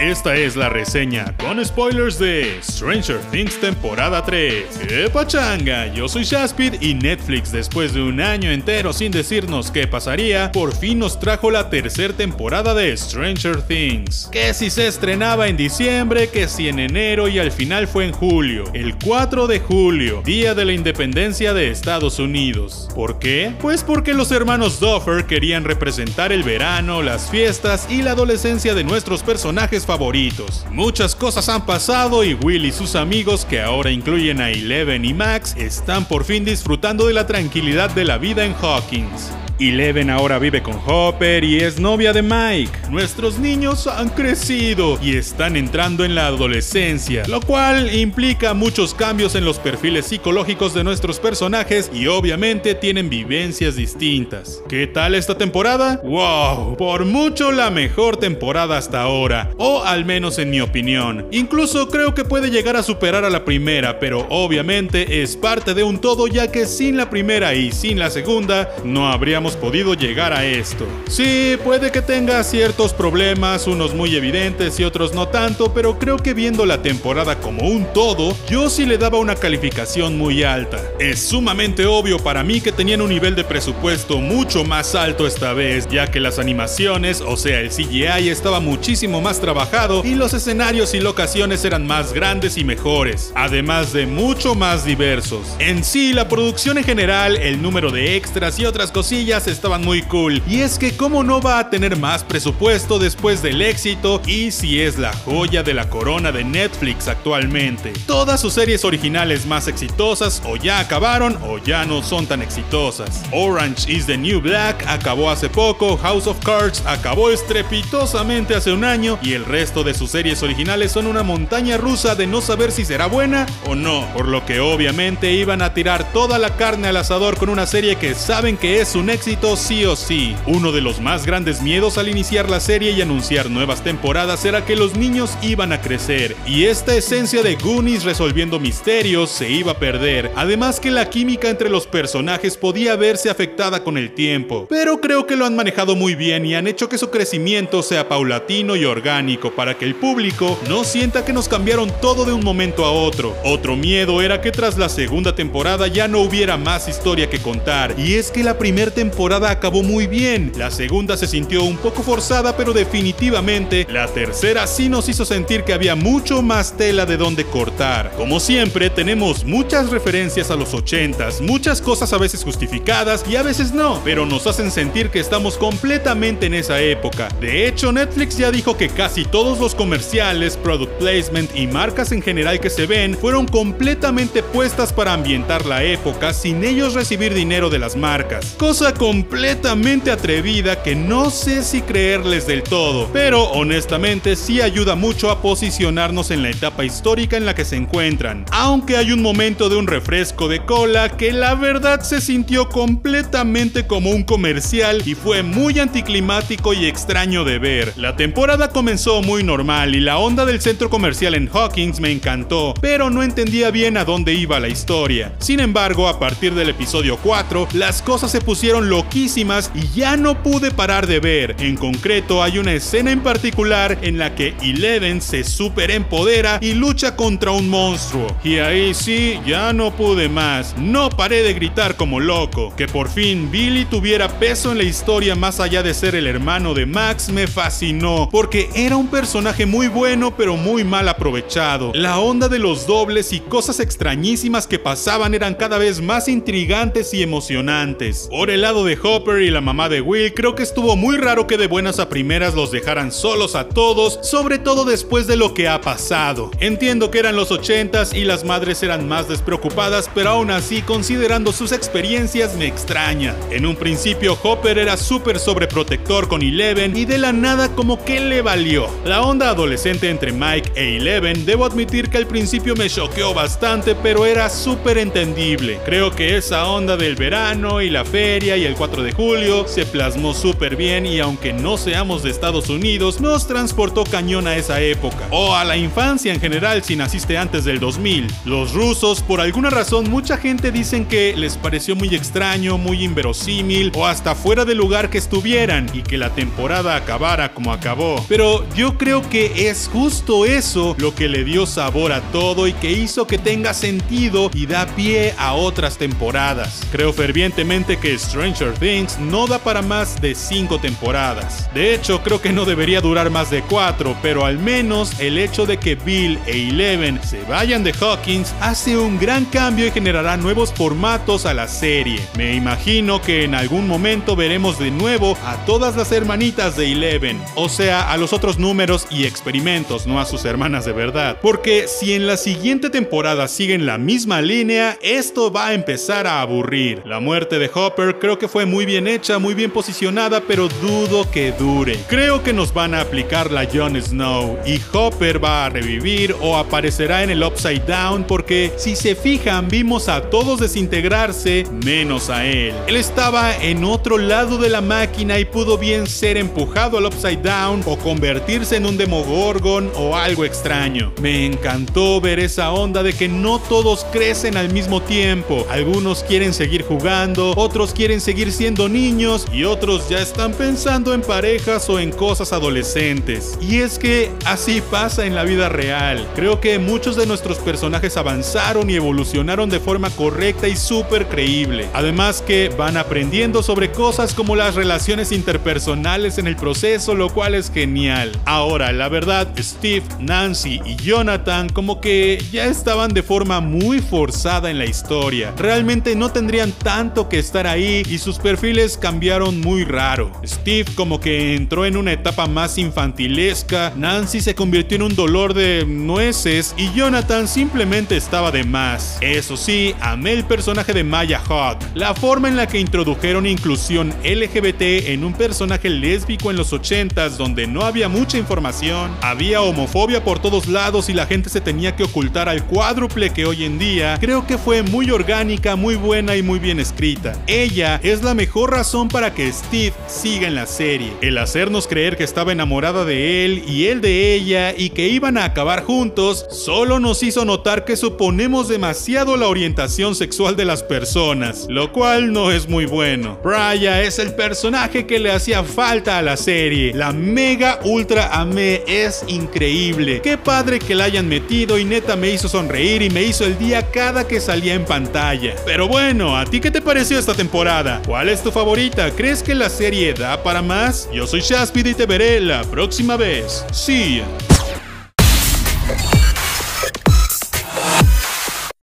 Esta es la reseña con spoilers de Stranger Things temporada 3. ¡Qué pachanga! Yo soy Shaspid y Netflix después de un año entero sin decirnos qué pasaría, por fin nos trajo la tercera temporada de Stranger Things. Que si se estrenaba en diciembre, que si en enero y al final fue en julio. El 4 de julio, día de la independencia de Estados Unidos. ¿Por qué? Pues porque los hermanos Duffer querían representar el verano, las fiestas y la adolescencia de nuestros personajes favoritos. Muchas cosas han pasado y Will y sus amigos, que ahora incluyen a Eleven y Max, están por fin disfrutando de la tranquilidad de la vida en Hawkins. Eleven ahora vive con Hopper y es novia de Mike. Nuestros niños han crecido y están entrando en la adolescencia, lo cual implica muchos cambios en los perfiles psicológicos de nuestros personajes y obviamente tienen vivencias distintas. ¿Qué tal esta temporada? ¡Wow! Por mucho la mejor temporada hasta ahora, o al menos en mi opinión. Incluso creo que puede llegar a superar a la primera, pero obviamente es parte de un todo ya que sin la primera y sin la segunda no habríamos podido llegar a esto. Sí, puede que tenga ciertos problemas, unos muy evidentes y otros no tanto, pero creo que viendo la temporada como un todo, yo sí le daba una calificación muy alta. Es sumamente obvio para mí que tenían un nivel de presupuesto mucho más alto esta vez, ya que las animaciones, o sea, el CGI estaba muchísimo más trabajado y los escenarios y locaciones eran más grandes y mejores, además de mucho más diversos. En sí, la producción en general, el número de extras y otras cosillas estaban muy cool. Y es que cómo no va a tener más presupuesto después del éxito y si es la joya de la corona de Netflix actualmente. Todas sus series originales más exitosas o ya acabaron o ya no son tan exitosas. Orange is the New Black acabó hace poco, House of Cards acabó estrepitosamente hace un año y el resto de sus series originales son una montaña rusa de no saber si será buena o no, por lo que obviamente iban a tirar toda la carne al asador con una serie que saben que es un éxito sí o sí. Uno de los más grandes miedos al iniciar la serie y anunciar nuevas temporadas era que los niños iban a crecer, y esta esencia de Goonies resolviendo misterios se iba a perder, además que la química entre los personajes podía verse afectada con el tiempo. Pero creo que lo han manejado muy bien y han hecho que su crecimiento sea paulatino y orgánico para que el público no sienta que nos cambiaron todo de un momento a otro. Otro miedo era que tras la segunda temporada ya no hubiera más historia que contar, y es que la primera temporada temporada acabó muy bien, la segunda se sintió un poco forzada, pero definitivamente la tercera sí nos hizo sentir que había mucho más tela de donde cortar. Como siempre, tenemos muchas referencias a los 80s, muchas cosas a veces justificadas y a veces no, pero nos hacen sentir que estamos completamente en esa época. De hecho, Netflix ya dijo que casi todos los comerciales, product placement y marcas en general que se ven fueron completamente puestas para ambientar la época sin ellos recibir dinero de las marcas, cosa completamente atrevida que no sé si creerles del todo, pero honestamente sí ayuda mucho a posicionarnos en la etapa histórica en la que se encuentran, aunque hay un momento de un refresco de cola que la verdad se sintió completamente como un comercial y fue muy anticlimático y extraño de ver. La temporada comenzó muy normal y la onda del centro comercial en Hawkins me encantó, pero no entendía bien a dónde iba la historia. Sin embargo, a partir del episodio 4, las cosas se pusieron loquísimas y ya no pude parar de ver. En concreto, hay una escena en particular en la que Eleven se superempodera y lucha contra un monstruo. Y ahí sí, ya no pude más. No paré de gritar como loco. Que por fin Billy tuviera peso en la historia más allá de ser el hermano de Max me fascinó, porque era un personaje muy bueno pero muy mal aprovechado. La onda de los dobles y cosas extrañísimas que pasaban eran cada vez más intrigantes y emocionantes. Por el lado de Hopper y la mamá de Will, creo que estuvo muy raro que de buenas a primeras los dejaran solos a todos, sobre todo después de lo que ha pasado. Entiendo que eran los 80s y las madres eran más despreocupadas, pero aún así, considerando sus experiencias, me extraña. En un principio, Hopper era súper sobreprotector con Eleven y de la nada como que le valió. La onda adolescente entre Mike e Eleven, debo admitir que al principio me choqueó bastante, pero era súper entendible. Creo que esa onda del verano y la feria y el el 4 de julio, se plasmó súper bien y aunque no seamos de Estados Unidos, nos transportó cañón a esa época. O a la infancia en general si naciste antes del 2000. Los rusos, por alguna razón, mucha gente dicen que les pareció muy extraño, muy inverosímil o hasta fuera de lugar que estuvieran y que la temporada acabara como acabó. Pero yo creo que es justo eso lo que le dio sabor a todo y que hizo que tenga sentido y da pie a otras temporadas. Creo fervientemente que Things no da para más de 5 temporadas. De hecho, creo que no debería durar más de 4, pero al menos el hecho de que Bill e Eleven se vayan de Hawkins hace un gran cambio y generará nuevos formatos a la serie. Me imagino que en algún momento veremos de nuevo a todas las hermanitas de Eleven, o sea, a los otros números y experimentos, no a sus hermanas de verdad. Porque si en la siguiente temporada siguen la misma línea, esto va a empezar a aburrir. La muerte de Hopper creo que fue muy bien hecha, muy bien posicionada, pero dudo que dure. Creo que nos van a aplicar la Jon Snow y Hopper va a revivir o aparecerá en el Upside Down porque si se fijan vimos a todos desintegrarse menos a él. Él estaba en otro lado de la máquina y pudo bien ser empujado al Upside Down o convertirse en un Demogorgon o algo extraño. Me encantó ver esa onda de que no todos crecen al mismo tiempo. Algunos quieren seguir jugando, otros quieren seguir siendo niños y otros ya están pensando en parejas o en cosas adolescentes. Y es que así pasa en la vida real. Creo que muchos de nuestros personajes avanzaron y evolucionaron de forma correcta y súper creíble. Además que van aprendiendo sobre cosas como las relaciones interpersonales en el proceso, lo cual es genial. Ahora, la verdad, Steve, Nancy y Jonathan como que ya estaban de forma muy forzada en la historia. Realmente no tendrían tanto que estar ahí y sus perfiles cambiaron muy raro. Steve como que entró en una etapa más infantilesca, Nancy se convirtió en un dolor de nueces y Jonathan simplemente estaba de más. Eso sí, amé el personaje de Maya Hawk, la forma en la que introdujeron inclusión LGBT en un personaje lésbico en los 80s donde no había mucha información, había homofobia por todos lados y la gente se tenía que ocultar al cuádruple que hoy en día, creo que fue muy orgánica, muy buena y muy bien escrita. Ella es la mejor razón para que Steve siga en la serie. El hacernos creer que estaba enamorada de él y él de ella y que iban a acabar juntos, solo nos hizo notar que suponemos demasiado la orientación sexual de las personas, lo cual no es muy bueno. Brya es el personaje que le hacía falta a la serie. La mega ultra amé es increíble. Qué padre que la hayan metido y neta me hizo sonreír y me hizo el día cada que salía en pantalla. Pero bueno, ¿a ti qué te pareció esta temporada? ¿Cuál es tu favorita? ¿Crees que la serie da para más? Yo soy Shaspid y te veré la próxima vez. See ya.